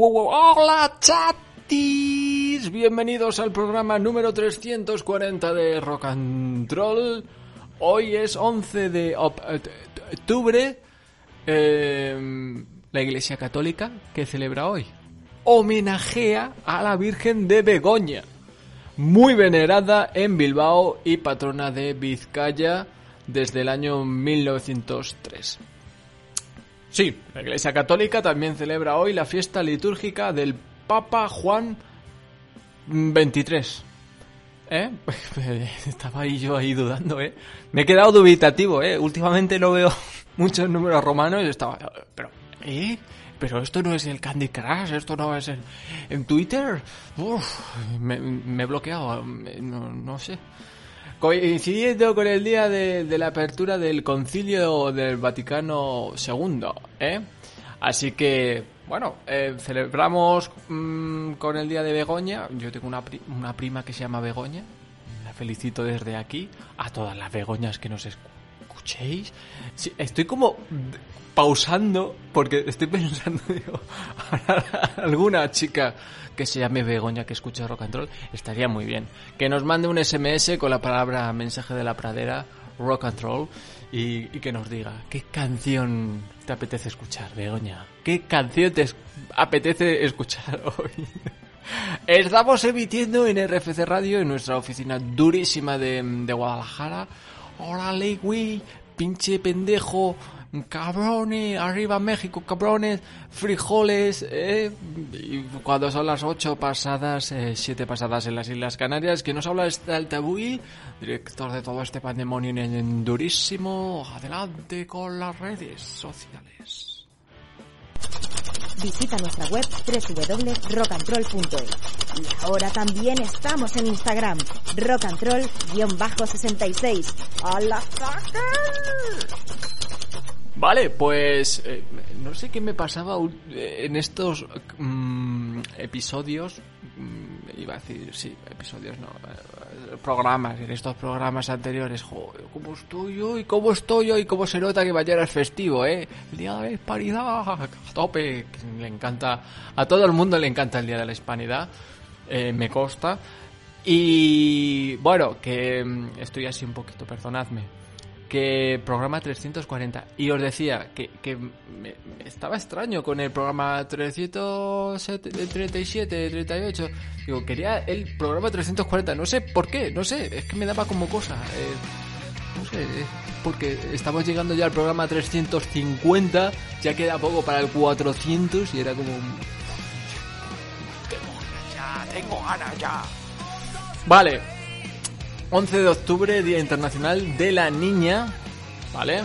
Hola chatis, bienvenidos al programa número 340 de Rock and Roll. Hoy es 11 de eh, octubre. Eh, la Iglesia Católica, que celebra hoy? Homenajea a la Virgen de Begoña, muy venerada en Bilbao y patrona de Vizcaya desde el año 1903. Sí, la Iglesia Católica también celebra hoy la fiesta litúrgica del Papa Juan XXIII. ¿Eh? Estaba ahí yo ahí dudando, ¿eh? Me he quedado dubitativo, ¿eh? Últimamente no veo muchos números romanos y estaba... Pero, ¿eh? Pero esto no es el Candy Crush, esto no es el... En Twitter... Uf, me, me he bloqueado, no, no sé. Coincidiendo con el día de, la apertura del Concilio del Vaticano II, ¿eh? Así que, bueno, eh, celebramos mm, con el día de Begoña. Yo tengo una, una prima que se llama Begoña. La felicito desde aquí a todas las Begoñas que nos escuchéis. Estoy como pausando porque estoy pensando, alguna chica que se llame Begoña que escuche rock and roll estaría muy bien. Que nos mande un SMS con la palabra mensaje de la pradera rock and roll y, que nos diga qué canción te apetece escuchar, Begoña. ¿Qué canción te apetece escuchar hoy? Estamos emitiendo en RFC Radio en nuestra oficina durísima de, de Guadalajara. Órale, güey, pinche pendejo, cabrones, arriba México, cabrones, frijoles, eh. Y cuando son las 8 pasadas, 7 pasadas en las Islas Canarias, que nos habla este Altabuy, director de todo este pandemonio en, durísimo. Adelante con las redes sociales. Visita nuestra web www.rockandroll.es. Y ahora también estamos en Instagram, rockandroll-66. ¡A la fucker! Vale, pues eh, no sé qué me pasaba eh, en estos mm, episodios, mm, iba a decir, sí, episodios no, eh, programas, en estos programas anteriores, joder, cómo estoy hoy, cómo estoy hoy, cómo se nota que mañana es festivo, eh, el día de la hispanidad, tope, le encanta, a todo el mundo le encanta el día de la hispanidad, eh, me consta, y bueno, que mm, estoy así un poquito, perdonadme, que programa 340 y os decía que, que me- me estaba extraño con el programa 337 38 digo quería el programa 340 no sé por qué no sé es que me daba como cosa eh, no sé eh, porque estamos llegando ya al programa 350 ya queda poco para el 400 y era como tengo ganas ya tengo ganas ya. Vale 11 de octubre, Día Internacional de la Niña, ¿vale?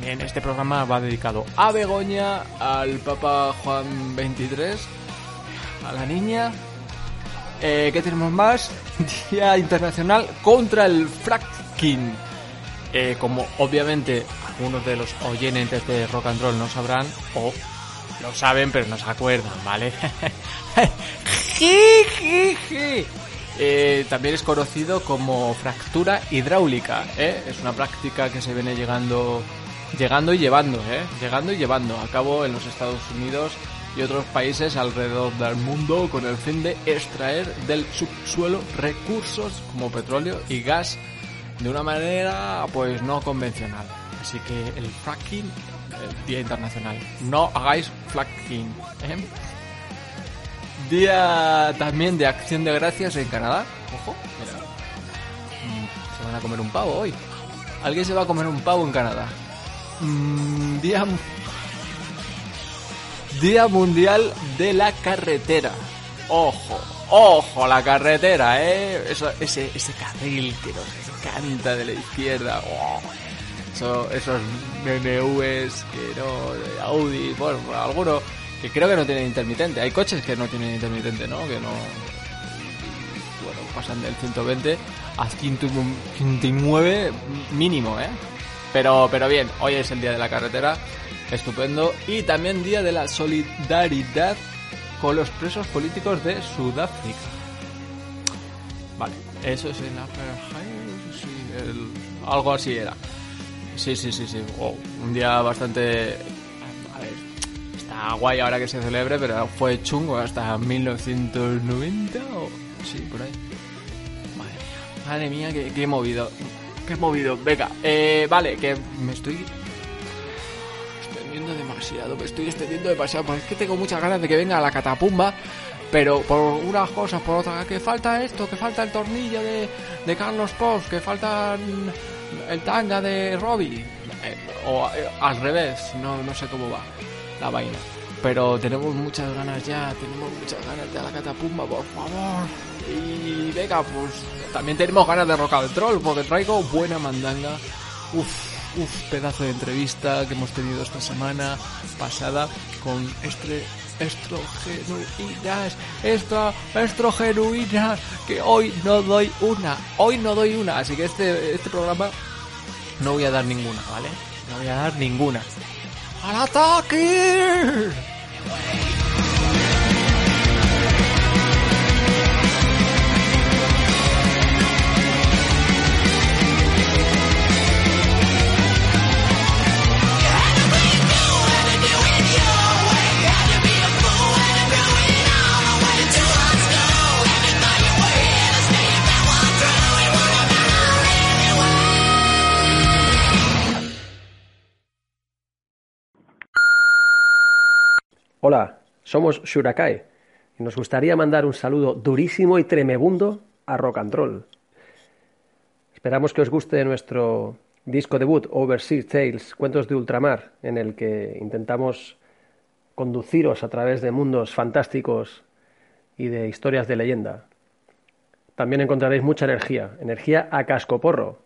Bien, este programa va dedicado a Begoña, al Papa Juan XXIII, a la niña. Eh, ¿Qué tenemos más? Día Internacional contra el fracking. Eh, como obviamente algunos de los oyentes de rock and roll no sabrán, o lo saben pero no se acuerdan, ¿vale? Eh, también es conocido como fractura hidráulica, ¿eh? Es una práctica que se viene llegando, llegando y llevando, ¿eh? Llegando y llevando a cabo en los Estados Unidos y otros países alrededor del mundo con el fin de extraer del subsuelo recursos como petróleo y gas de una manera pues no convencional. Así que el fracking, eh, Día Internacional. No hagáis fracking, ¿eh? Día también de Acción de Gracias en Canadá. Ojo, mira. Mm, Se van a comer un pavo hoy. Alguien se va a comer un pavo en Canadá. Mm, día, Día Mundial de la Carretera. Ojo, Ojo, la carretera, ¿eh? Eso, ese, ese carril que nos encanta de la izquierda. Oh, eso, esos BMWs que no, Audi, bueno, algunos que creo que no tienen intermitente. Hay coches que no tienen intermitente, ¿no? Que no... Bueno, pasan del 120 al 109 mínimo, ¿eh? Pero, pero bien, hoy es el día de la carretera, estupendo. Y también día de la solidaridad con los presos políticos de Sudáfrica. Vale, eso es en sí, algo así era. Sí, sí, sí, sí. un día bastante... Guay ahora que se celebre, pero fue chungo hasta 1990 o... Sí, por ahí. Madre mía, madre mía, que he movido. He movido. Venga, eh, vale, que me estoy extendiendo demasiado, me estoy extendiendo demasiado, porque es que tengo muchas ganas de que venga la catapumba, pero por unas cosas, por otras, que falta esto, que falta el tornillo de, Carlos Post, que falta el tanga de Robbie, eh, o eh, al revés, no, no sé cómo va la vaina. Pero tenemos muchas ganas ya, tenemos muchas ganas de la catapumba, por favor. Y venga, pues también tenemos ganas de rock troll, porque traigo buena mandanga. Uf, Uf, pedazo de entrevista que hemos tenido esta semana pasada con este estrogenuinas, extra, estrogenuinas, que hoy no doy una, hoy no doy una, así que este, este programa no voy a dar ninguna, ¿vale? No voy a dar ninguna. ¡Al ataque! Hola, somos Shurakai y nos gustaría mandar un saludo durísimo y tremebundo a Rock and Roll. Esperamos que os guste nuestro disco debut Overseas Tales, Cuentos de Ultramar, en el que intentamos conduciros a través de mundos fantásticos y de historias de leyenda. También encontraréis mucha energía, energía a cascoporro,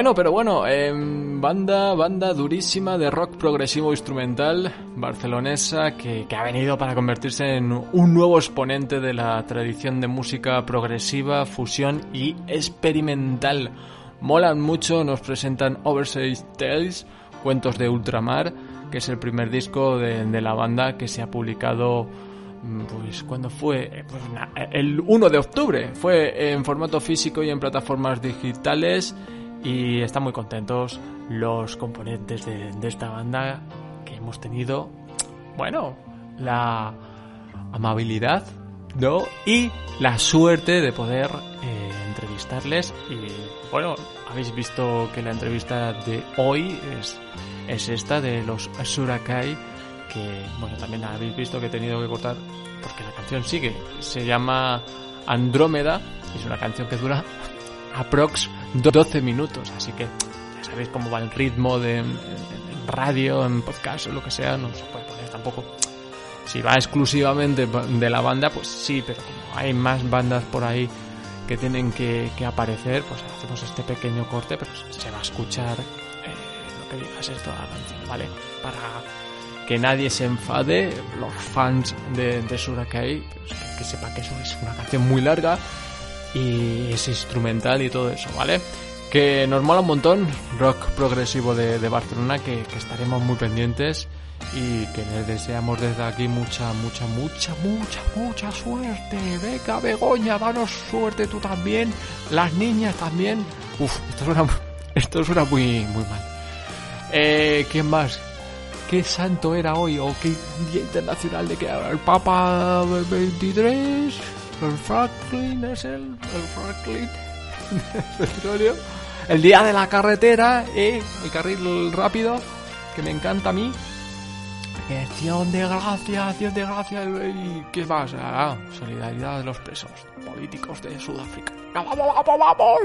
bueno, pero bueno, em, banda, banda durísima de rock progresivo instrumental barcelonesa que, ha venido para convertirse en un nuevo exponente de la tradición de música progresiva, fusión y experimental. Molan mucho, nos presentan Overseas Tales, Cuentos de Ultramar, que es el primer disco de, la banda que se ha publicado mm, pues cuando fue Eh, pues, el 1 de octubre fue en formato físico y en plataformas digitales y están muy contentos los componentes de, esta banda que hemos tenido bueno la amabilidad ¿no? y la suerte de poder eh, entrevistarles y bueno habéis visto que la entrevista de hoy es, es esta de los Surakai que bueno también habéis visto que he tenido que cortar porque la canción sigue se llama Andrómeda es una canción que dura aprox 12 minutos así que ya sabéis cómo va el ritmo de en, radio en podcast o lo que sea no se puede poner tampoco si va exclusivamente de la banda, pues sí, pero como hay más bandas por ahí que tienen que, que aparecer, pues hacemos este pequeño corte, pero se va a escuchar eh, lo que digas esto la canción, ¿vale? Para que nadie se enfade, los fans de, de Surakai, pues, que, que sepan que eso es una canción muy larga y es instrumental y todo eso, ¿vale? Que nos mola un montón, rock progresivo de, de Barcelona, que, estaremos muy pendientes y que les deseamos desde aquí mucha, mucha, mucha, mucha, mucha suerte. Venga, Begoña, danos suerte tú también. Las niñas también. Uf, esto suena, esto suena muy, muy mal. Eh, ¿Quién más? ¿Qué santo era hoy? ¿O qué día internacional de que el Papa 23? ¿El Franklin es el? ¿El Franklin? El día de la carretera, eh, el carril rápido, que me encanta a mí. Acción de gracia, acción de gracia. ¿Y qué más? Ah, solidaridad de los presos políticos de Sudáfrica. ¡Vamos, vamos, vamos!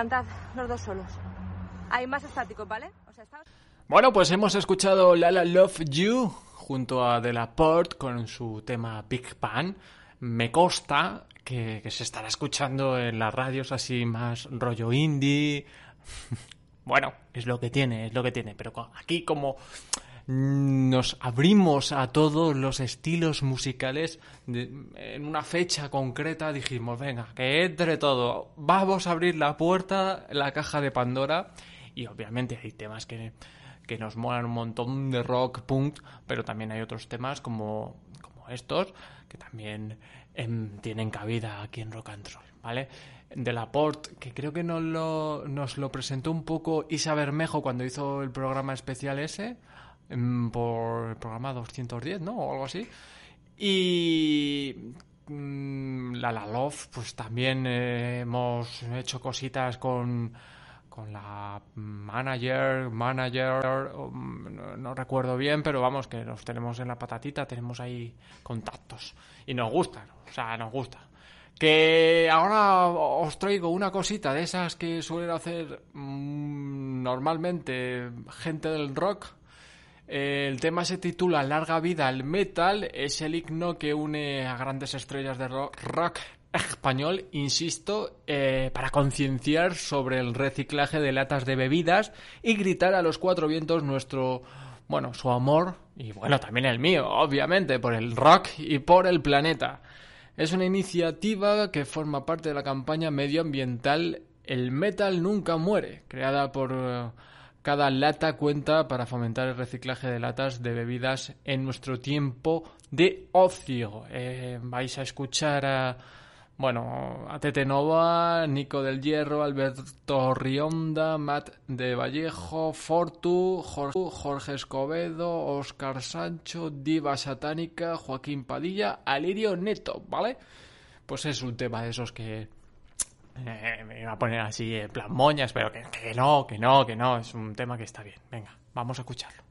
Cantad los dos solos. Hay más estáticos, ¿vale? O sea. Bueno, pues hemos escuchado Lala Love You junto a De La Porte con su tema Big Bang. Me consta que, que se estará escuchando en las radios así más rollo indie. Bueno, es lo que tiene, es lo que tiene. Pero aquí como nos abrimos a todos los estilos musicales en una fecha concreta dijimos venga que entre todo vamos a abrir la puerta la caja de Pandora y obviamente hay temas que, que nos molan un montón de rock punk pero también hay otros temas como, como estos que también em, tienen cabida aquí en Rock and Roll vale de la Port, que creo que nos lo, nos lo presentó un poco Isa Bermejo cuando hizo el programa especial ese, por el programa 210, ¿no? O algo así. Y mm, La La Love, pues también eh, hemos hecho cositas con, con la manager, manager, um, no, recuerdo bien, pero vamos, que los tenemos en la patatita, tenemos ahí contactos. Y nos gustan, o sea, nos gusta. Que ahora os traigo una cosita de esas que suelen hacer mm, normalmente gente del rock. El tema se titula Larga vida al metal. Es el himno que une a grandes estrellas de rock, español, insisto, eh, para concienciar sobre el reciclaje de latas de bebidas y gritar a los cuatro vientos nuestro, bueno, su amor y bueno, también el mío, obviamente, por el rock y por el planeta. Es una iniciativa que forma parte de la campaña medioambiental El Metal Nunca Muere, creada por eh, cada lata cuenta para fomentar el reciclaje de latas de bebidas en nuestro tiempo de ocio. Eh, vais a escuchar a, bueno, a Tete Nova, Nico del Hierro, Alberto Rionda, Matt de Vallejo, Fortu, Jorge, Escobedo, Oscar Sancho, Diva Satánica, Joaquín Padilla, Alirio Neto, ¿vale? Pues es un tema de esos que eh, me iba a poner así en plan moñas, pero que, que no, que no, que no, es un tema que está bien. Venga, vamos a escucharlo.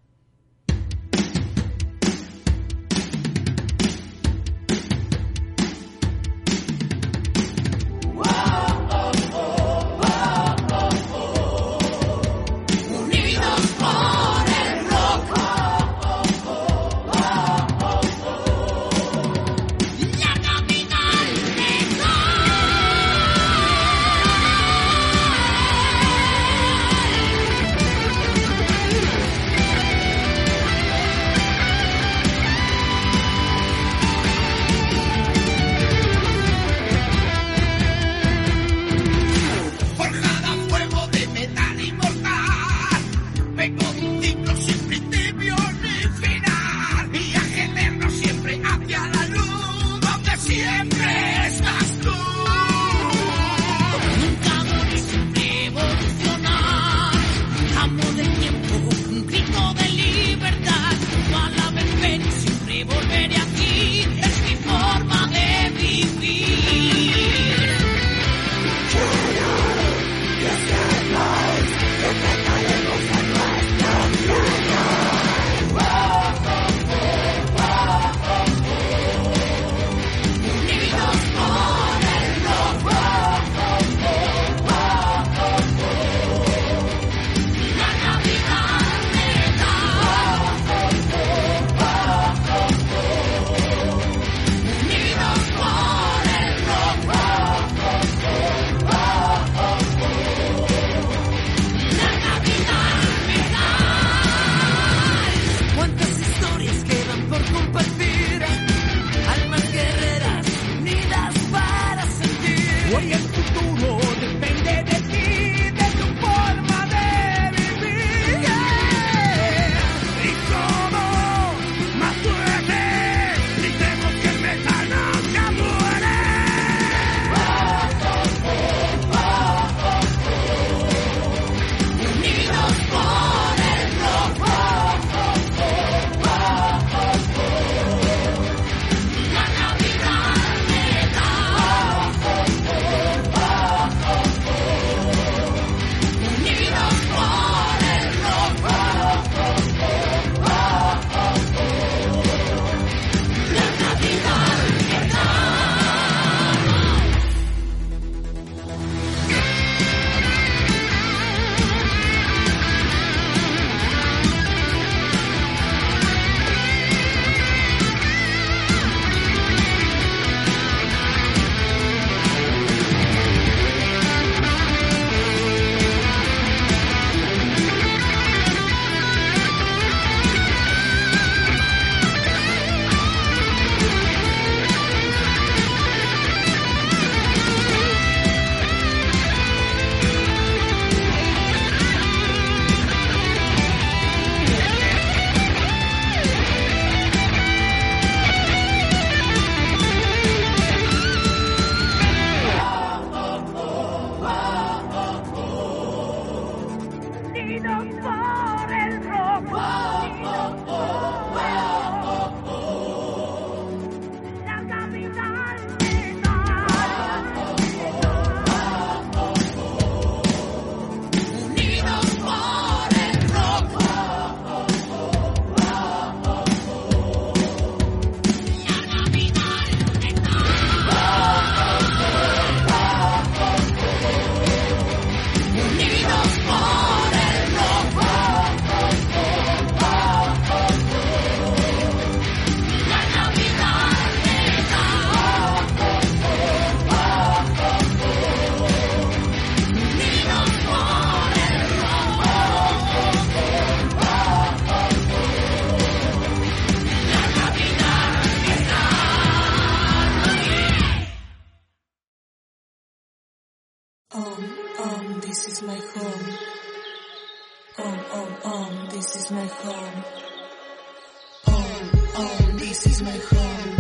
Is my home.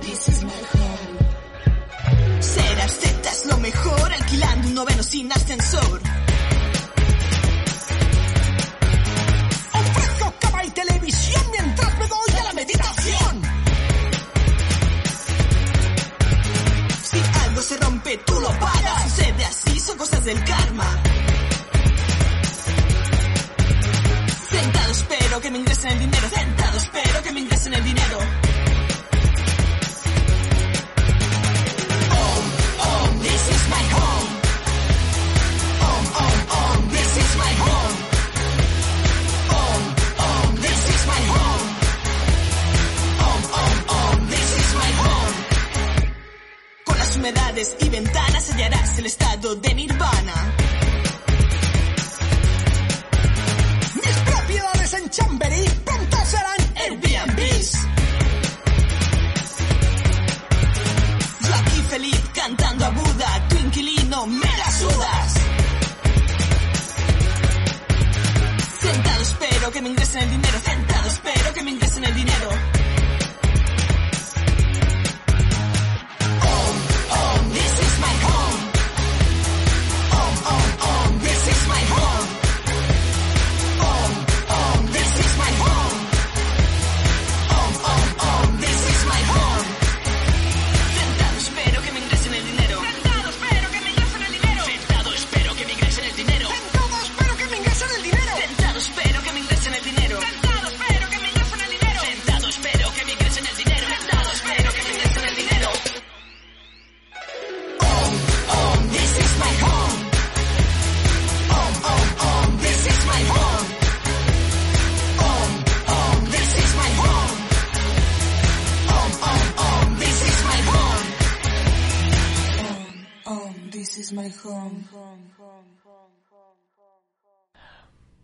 This is my home. Ser Z es lo mejor, alquilando un noveno sin ascensor.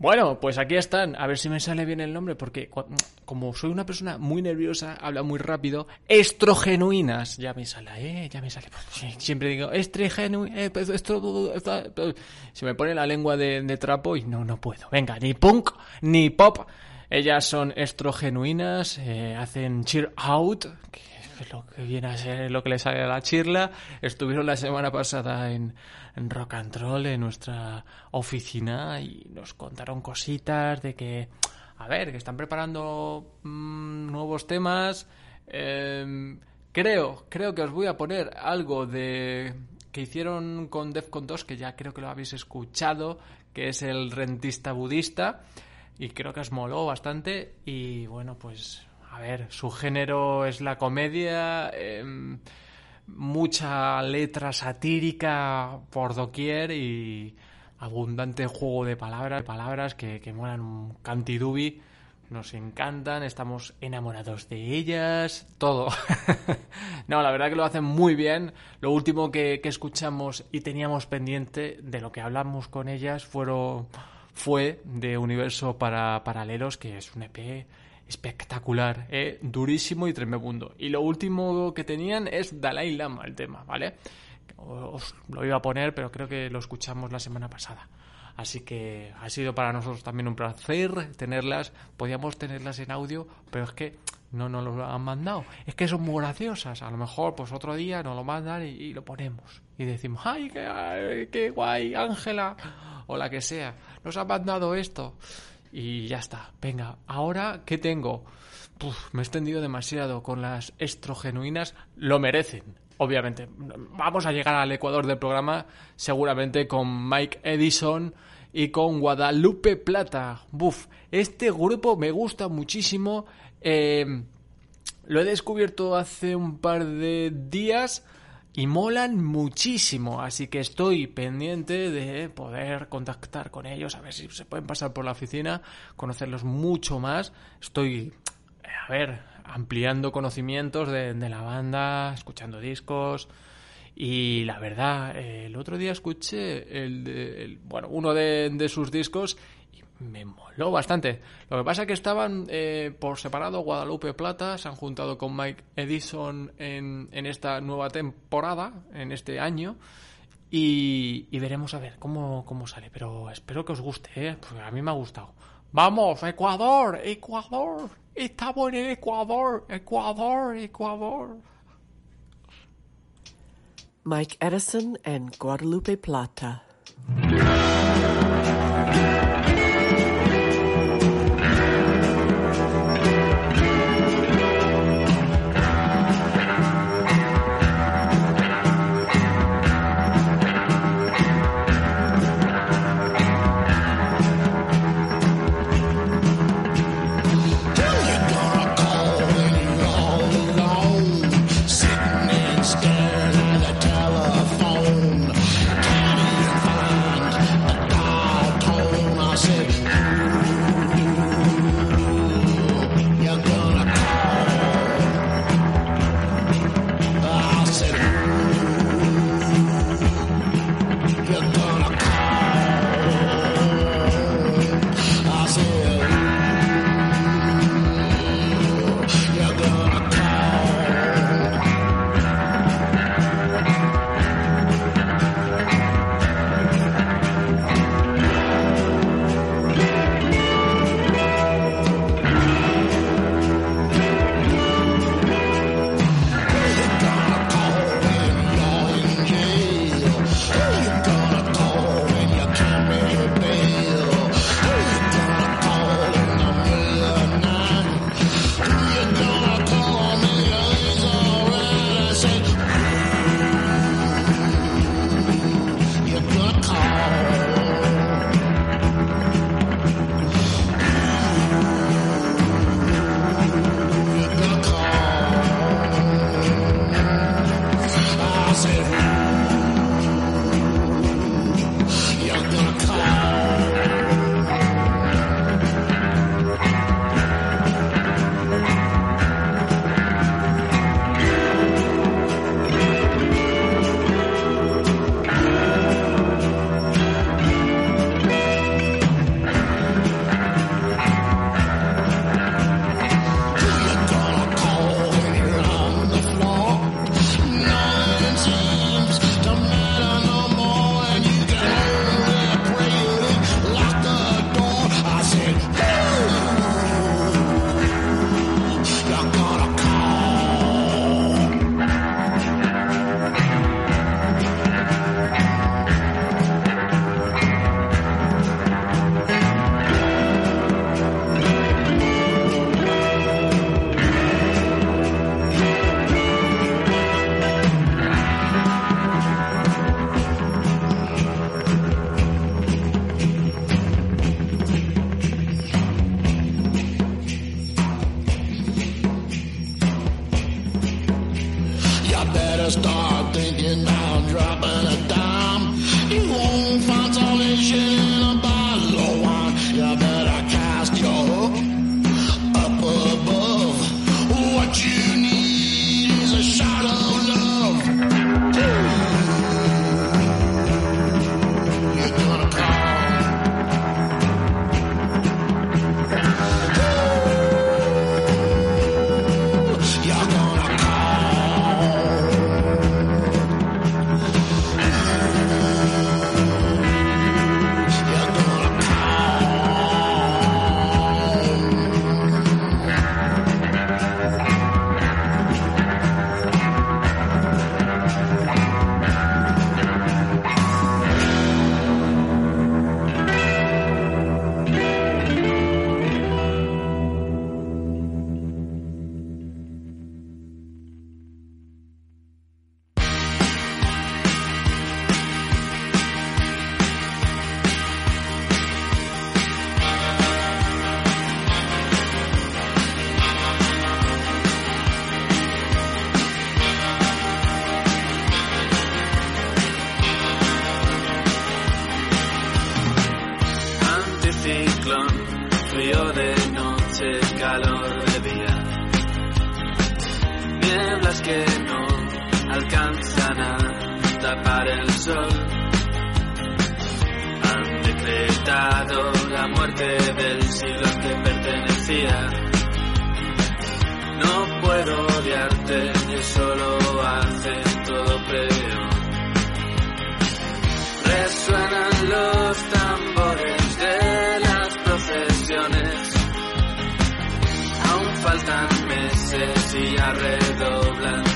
Bueno, pues aquí están. A ver si me sale bien el nombre, porque como soy una persona muy nerviosa, habla muy rápido. Estrogenuinas. Ya me sale, ¿eh? Ya me sale. Siempre digo. Eh, pues esto- esto- Se me pone la lengua de, trapo y no, no puedo. Venga, ni punk, ni pop. Ellas son estrogenuinas, eh, hacen cheer out, que lo que viene a ser lo que le sale a la chirla. Estuvieron la semana pasada en, en Rock and Roll, en nuestra oficina, y nos contaron cositas de que, a ver, que están preparando mm, nuevos temas. Em, creo, creo que os voy a poner algo de que hicieron con Defcon 2, que ya creo que lo habéis escuchado, que es el rentista budista y creo que os moló bastante y bueno pues a ver su género es la comedia em, mucha letra satírica por doquier y abundante juego de palabras palabras que, que un cantidubi nos encantan, estamos enamorados de ellas, todo. no, la verdad que lo hacen muy bien. Lo último que, que escuchamos y teníamos pendiente de lo que hablamos con ellas fueron, fue de Universo para Paralelos, que es un EP espectacular, ¿eh? durísimo y tremendo. Y lo último que tenían es Dalai Lama, el tema, ¿vale? Os lo iba a poner, pero creo que lo escuchamos la semana pasada. Así que ha sido para nosotros también un placer tenerlas. Podíamos tenerlas en audio, pero es que no nos lo han mandado. Es que son muy graciosas. A lo mejor, pues otro día nos lo mandan y, lo ponemos. Y decimos, ¡ay, qué, qué guay, Ángela! O la que sea. Nos ha mandado esto. Y ya está. Venga, ahora, ¿qué tengo? Me he extendido demasiado con las estrogenuinas. Lo merecen. Obviamente, vamos a llegar al ecuador del programa seguramente con Mike Edison y con Guadalupe Plata. Buf, este grupo me gusta muchísimo. Eh, lo he descubierto hace un par de días y molan muchísimo. Así que estoy pendiente de poder contactar con ellos, a ver si se pueden pasar por la oficina, conocerlos mucho más. Estoy, a ver, ampliando conocimientos de, de la banda, escuchando discos. Y la verdad, eh, el otro día escuché el, el- bueno, uno de, de sus discos me moló bastante. Lo que pasa es que estaban eh, por separado Guadalupe Plata, se han juntado con Mike Edison en, en esta nueva temporada, en este año. Y, veremos a ver cómo, cómo sale. Pero espero que os guste, ¿eh? Porque a mí me ha gustado. Vamos, Ecuador, Ecuador. Estamos en Ecuador, Ecuador, Ecuador. Mike Edison and Guadalupe Plata. Tapar el sol. Han decretado la muerte del siglo al que pertenecía. No puedo odiarte, eso lo hace todo peor. Resuenan los tambores de las procesiones. Aún faltan meses y ya redoblan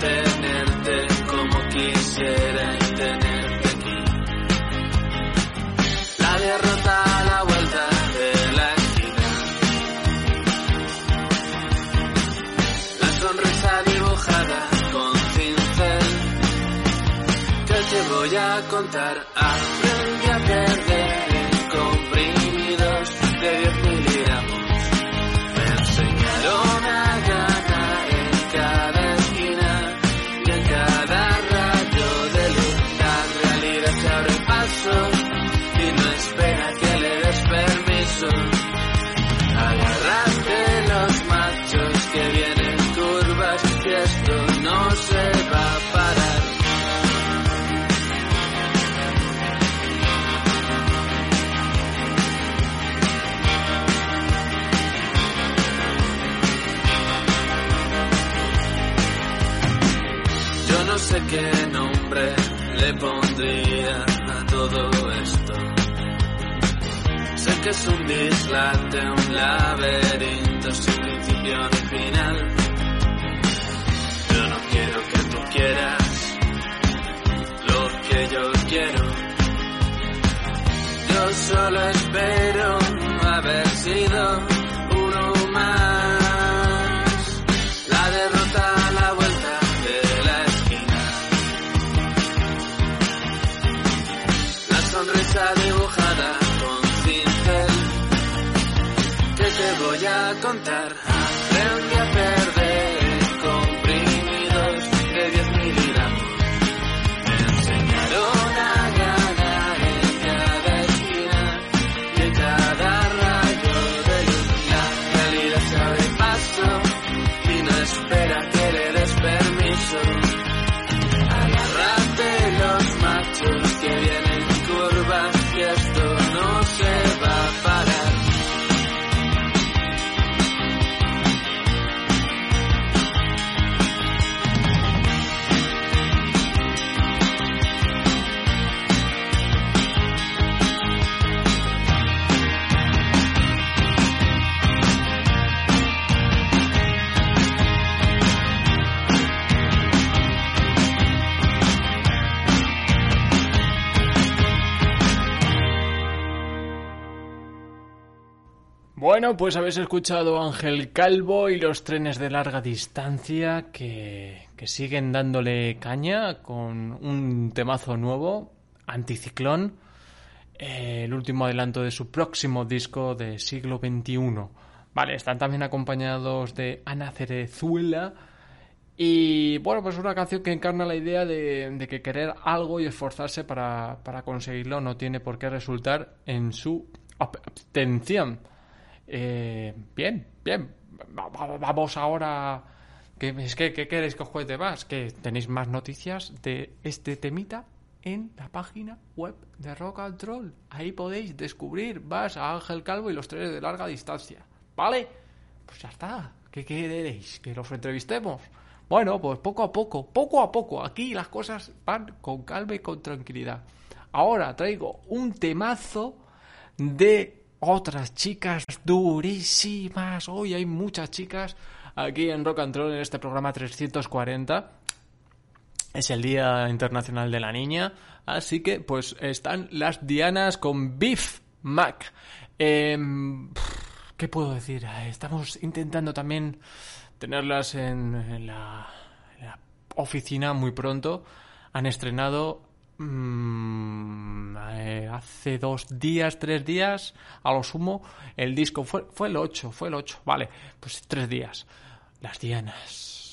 tenerte como quisiera y tenerte aquí. La derrota a la vuelta de la esquina. La sonrisa dibujada con cincel. Que te voy a contar. Aprendí sé qué nombre le pondría a todo esto. Sé que es un dislate, un laberinto sin principio ni final. Yo no quiero que tú quieras lo que yo quiero. Yo solo espero Bueno, pues habéis escuchado Ángel Calvo y los trenes de larga distancia que, que siguen dándole caña con un temazo nuevo, Anticiclón, eh, el último adelanto de su próximo disco de siglo XXI. Vale, están también acompañados de Ana Cerezuela y bueno, pues una canción que encarna la idea de, de que querer algo y esforzarse para, para conseguirlo no tiene por qué resultar en su abstención. Eh, bien, bien. Va- va- Vamos ahora. ¿Qué, es que, ¿Qué queréis que os cuente más? Que tenéis más noticias de este temita en la página web de Rock and Roll. Ahí podéis descubrir más a Ángel Calvo y los trenes de larga distancia. ¿Vale? Pues ya está. ¿Qué queréis? ¿Que los entrevistemos? Bueno, pues poco a poco, poco a poco. Aquí las cosas van con calma y con tranquilidad. Ahora traigo un temazo de otras chicas durísimas. Hoy hay muchas chicas aquí en Rock and Roll en este programa 340. Es el Día Internacional de la Niña, así que pues están las Dianas con Beef Mac. Em, ¿Qué puedo decir? Eh, Estamos intentando también tenerlas en, en la, en la oficina muy pronto. Han estrenado mm, eh, hace dos días, tres días, a lo sumo, el disco. Fue, fue el 8, fue el 8, vale, pues tres días. Las Dianas.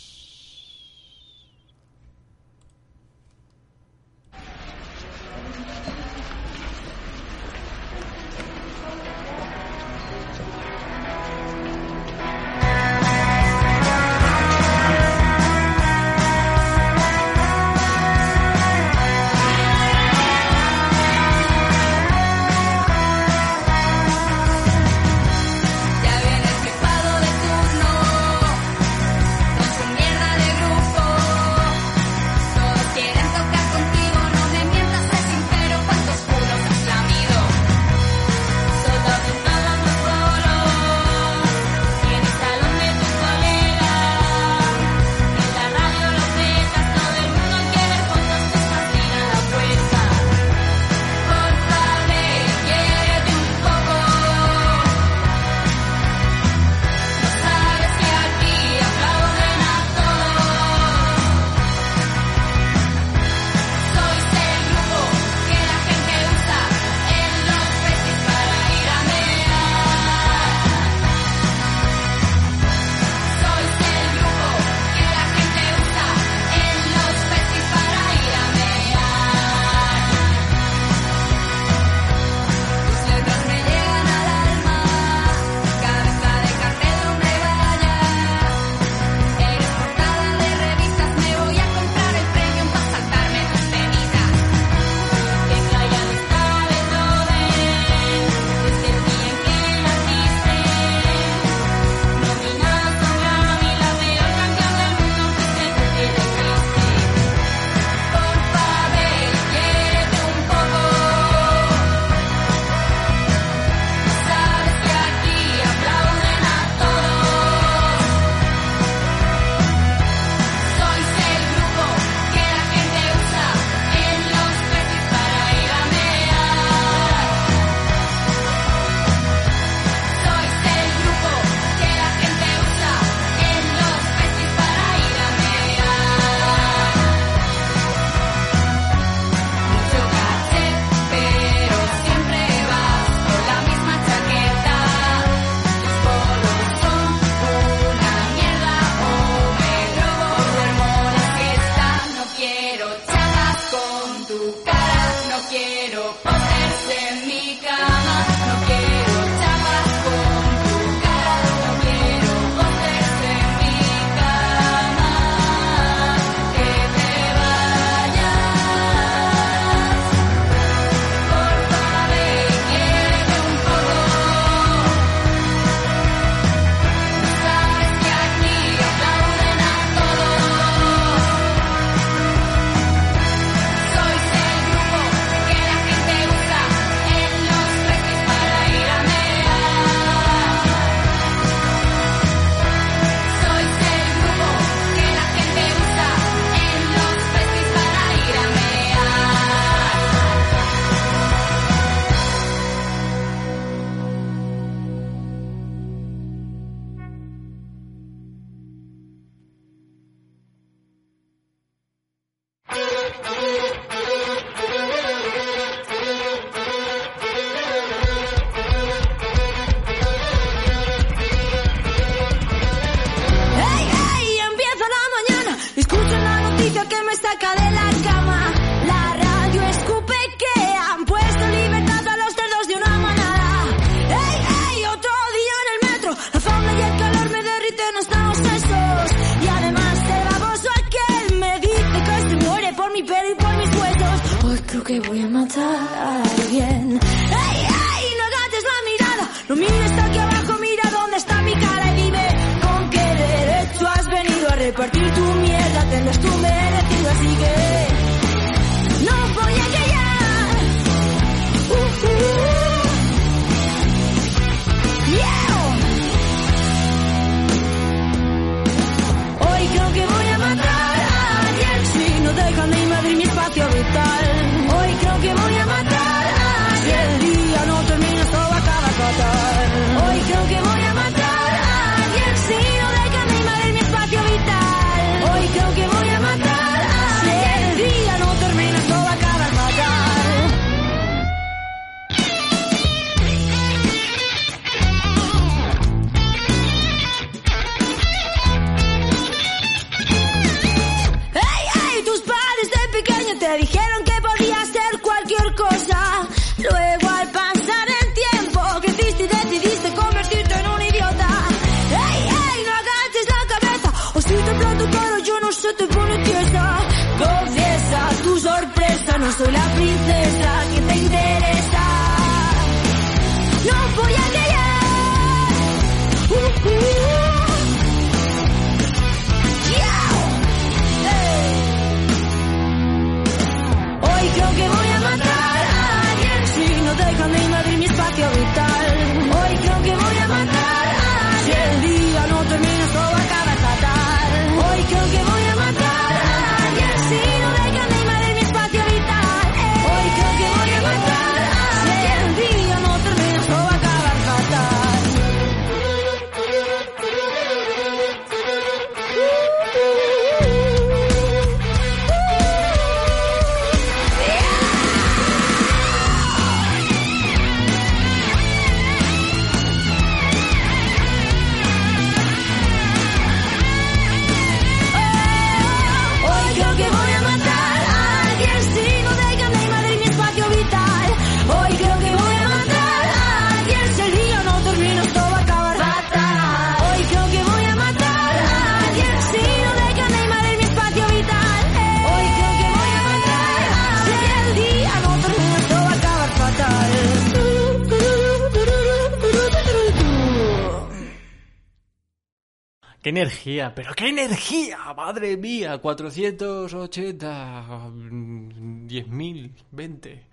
¡Qué energía! ¡Pero qué energía! ¡Madre mía! 480... mm, 10.000... 20...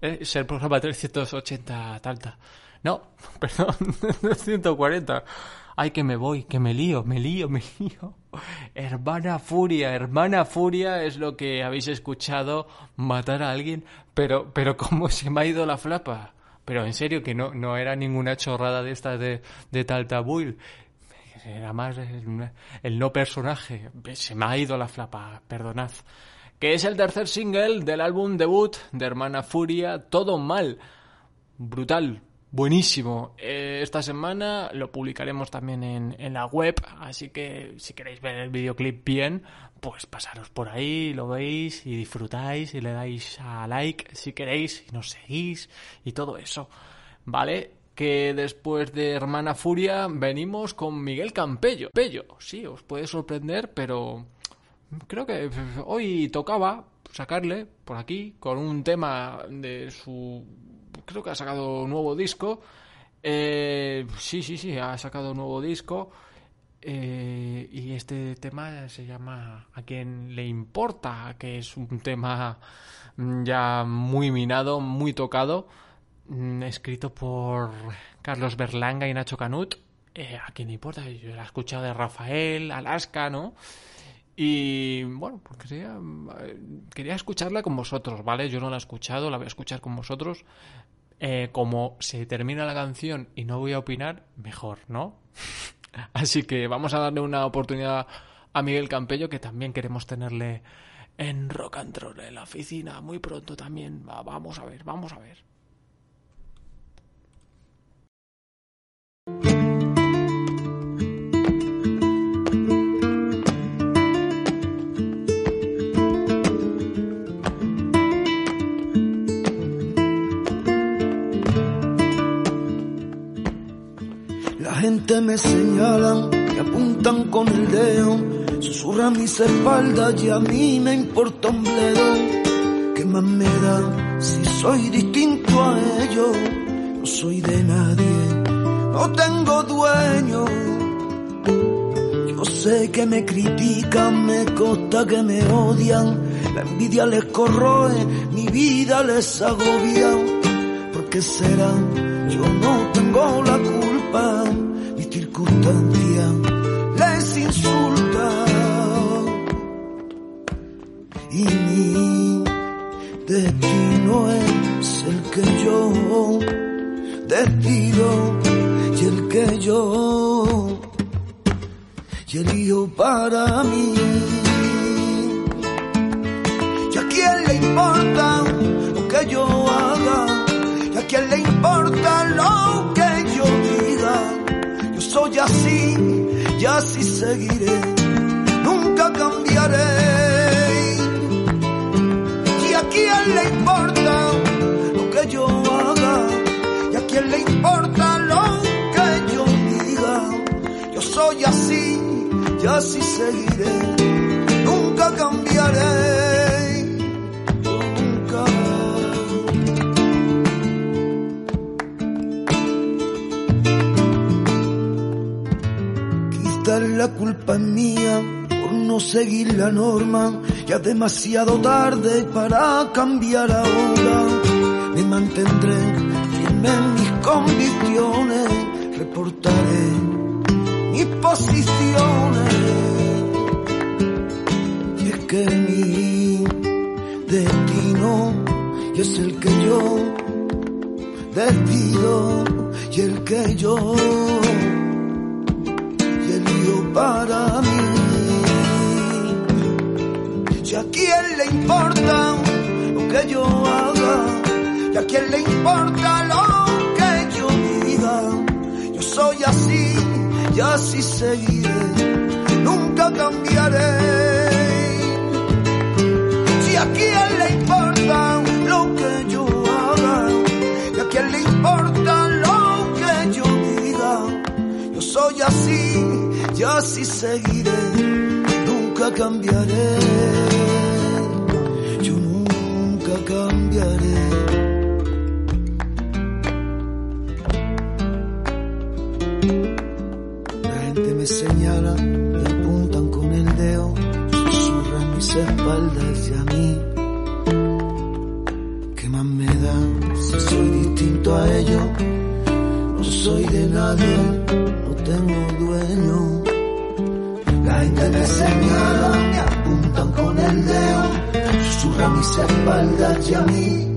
Es el programa 380 talta. No, perdón, 140. Ay, que me voy, que me lío, me lío, me lío. Hermana Furia, hermana Furia es lo que habéis escuchado matar a alguien, pero, pero cómo se me ha ido la flapa. Pero en serio que no, no era ninguna chorrada de estas de, de Taltabuil. Era más el, no personaje. Se me ha ido la flapa, perdonad. Que es el tercer single del álbum debut de Hermana Furia, Todo Mal. Brutal, buenísimo. Eh, esta semana lo publicaremos también en, en la web, así que si queréis ver el videoclip bien, pues pasaros por ahí, lo veis y disfrutáis y le dais a like si queréis y nos seguís y todo eso. ¿Vale? Que después de Hermana Furia venimos con Miguel Campello. Pello, sí, os puede sorprender, pero creo que hoy tocaba sacarle por aquí con un tema de su creo que ha sacado un nuevo disco. Eh, sí sí sí ha sacado un nuevo disco. Eh, y este tema se llama a quien le importa que es un tema ya muy minado muy tocado escrito por Carlos Berlanga y Nacho Canut Eh, a quien importa yo la he escuchado de Rafael Alaska no y bueno, pues quería, quería escucharla con vosotros, ¿vale? Yo no la he escuchado, la voy a escuchar con vosotros. Eh, como se termina la canción y no voy a opinar, mejor, ¿no? Así que vamos a darle una oportunidad a Miguel Campello, que también queremos tenerle en Rock and Roll en la oficina muy pronto también. Va, vamos a ver, vamos a ver. Gente me señalan, me apuntan con el dedo, susurran mis espaldas y a mí me importa un bledo. ¿Qué más me da si soy distinto a ellos? No soy de nadie, no tengo dueño. Yo sé que me critican, me consta que me odian, la envidia les corroe, mi vida les agobia. ¿Por qué será? Yo no tengo la culpa, circunstancia les insulta. Y mi destino es el que yo decido y el que yo y elijo para mí. ¿Y a quién le importa lo que yo haga? ¿Y a quién le importa lo que soy así y así seguiré, nunca cambiaré. ¿Y a quién le importa lo que yo haga? ¿Y a quién le importa lo que yo diga? Yo soy así y así seguiré, nunca cambiaré. Quizás la culpa es mía por no seguir la norma, ya demasiado tarde para cambiar ahora. Me mantendré firme en mis convicciones, reportaré mis posiciones. Y es que mi destino y es el que yo decido y el que yo para mí. Si a quién le importa lo que yo haga, y a quién le importa lo que yo diga, yo soy así y así seguiré, nunca cambiaré. Si a quién le importa lo que yo haga, y a quién le importa lo que yo diga, yo soy así y así seguiré, nunca cambiaré. Yo nunca cambiaré. La gente me señala, me apuntan con el dedo, susurran mis espaldas y a mí. ¿Qué más me da si soy distinto a ellos? No soy de nadie, no tengo dueño. La gente me señala, me apuntan con el dedo, susurran mis espaldas y a mí.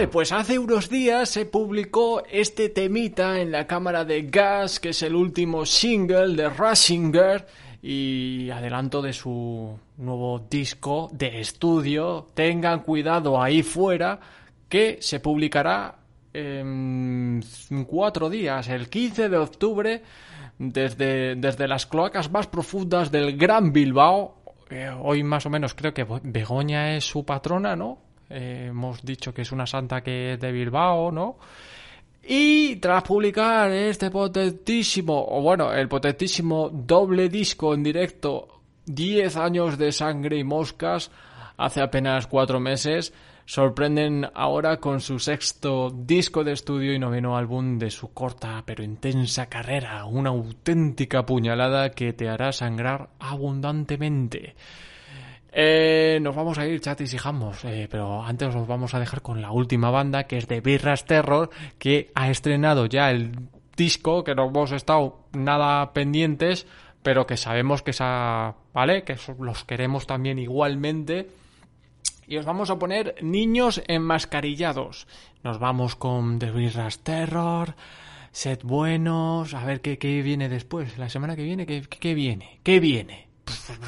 Vale, pues hace unos días se publicó este temita en la cámara de Gas, que es el último single de Rasinger y adelanto de su nuevo disco de estudio. Tengan cuidado ahí fuera que se publicará en cuatro días, el 15 de octubre, desde, desde las cloacas más profundas del Gran Bilbao. Eh, hoy más o menos creo que Begoña es su patrona, ¿no? Eh, hemos dicho que es una santa que es de Bilbao, ¿no? Y tras publicar este potentísimo, o bueno, el potentísimo doble disco en directo, 10 años de sangre y moscas, hace apenas cuatro meses, sorprenden ahora con su sexto disco de estudio y noveno álbum de su corta pero intensa carrera, una auténtica puñalada que te hará sangrar abundantemente. Eh, nos vamos a ir, chatis y jamos, eh, pero antes os vamos a dejar con la última banda, que es de Birras Terror, que ha estrenado ya el disco, que no hemos estado nada pendientes, pero que sabemos que esa, ¿vale? Que los queremos también igualmente. Y os vamos a poner niños enmascarillados. Nos vamos con The Birras Terror, Sed Buenos, a ver qué, qué viene después. La semana que viene, ¿qué, qué, qué viene? ¿Qué viene?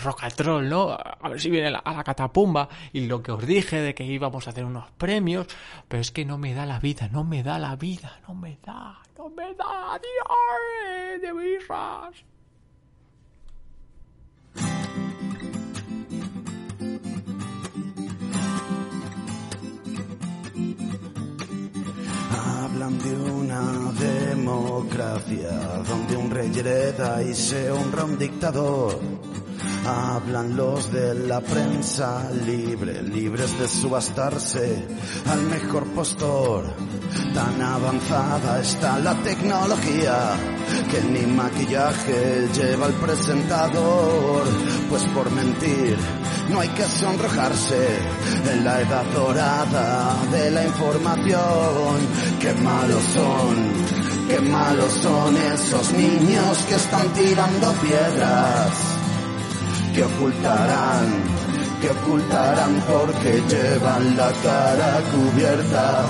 Pues, roll, ¿no? A ver si viene a la catapumba. Y lo que os dije de que íbamos a hacer unos premios, pero es que no me da la vida, no me da la vida, no me da, no me da, Dios, de birras. Hablan de una democracia donde un rey hereda y se honra un dictador. Hablan los de la prensa libre, libres de subastarse al mejor postor. Tan avanzada está la tecnología que ni maquillaje lleva el presentador. Pues por mentir no hay que sonrojarse en la edad dorada de la información. Qué malos son, qué malos son esos niños que están tirando piedras que ocultarán, que ocultarán porque llevan la cara cubierta.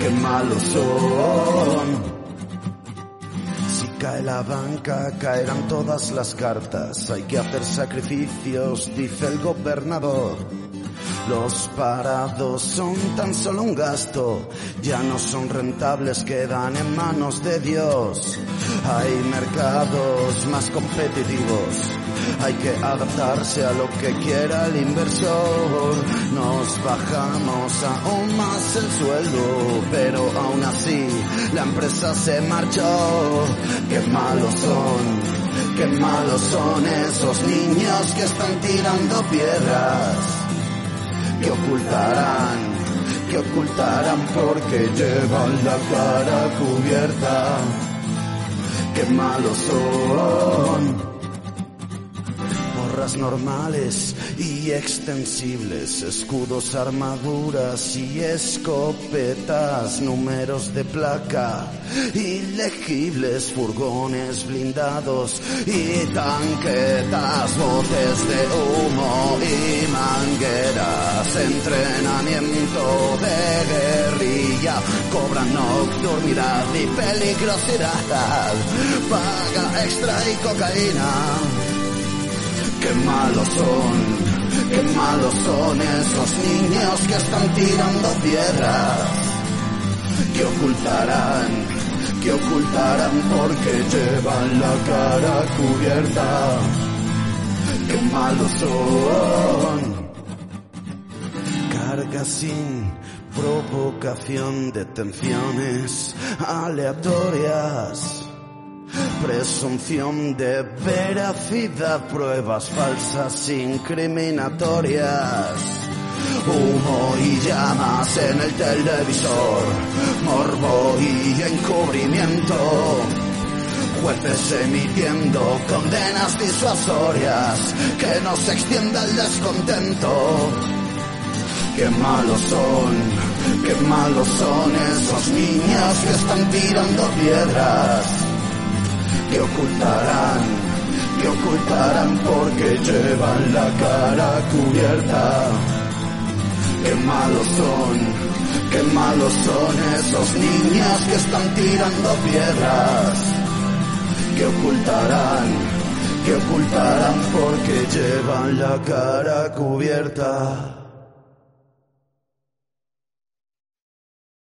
Qué malos son. Si cae la banca, caerán todas las cartas. Hay que hacer sacrificios, dice el gobernador. Los parados son tan solo un gasto, ya no son rentables, quedan en manos de Dios. Hay mercados más competitivos, hay que adaptarse a lo que quiera el inversor. Nos bajamos aún más el sueldo, pero aún así la empresa se marchó. Qué malos son, qué malos son esos niños que están tirando piedras que ocultarán, que ocultarán porque llevan la cara cubierta. Qué malos son. Porras normales y extensibles, escudos, armaduras y escopetas, números de placa, ilegibles, furgones blindados y tanquetas, botes de humo y mangueras, entrenamiento de guerrilla, cobran nocturnidad y peligrosidad, paga extra y cocaína. Qué malos son, qué malos son esos niños que están tirando piedras, que ocultarán, que ocultarán porque llevan la cara cubierta. Qué malos son. Carga sin provocación, detenciones aleatorias. Presunción de veracidad, pruebas falsas incriminatorias. Humo y llamas en el televisor, morbo y encubrimiento. Jueces emitiendo condenas disuasorias, que no se extienda el descontento. Qué malos son, qué malos son esos niños que están tirando piedras que ocultarán, que ocultarán porque llevan la cara cubierta. Qué malos son, qué malos son esos niños que están tirando piedras. Que ocultarán, que ocultarán porque llevan la cara cubierta.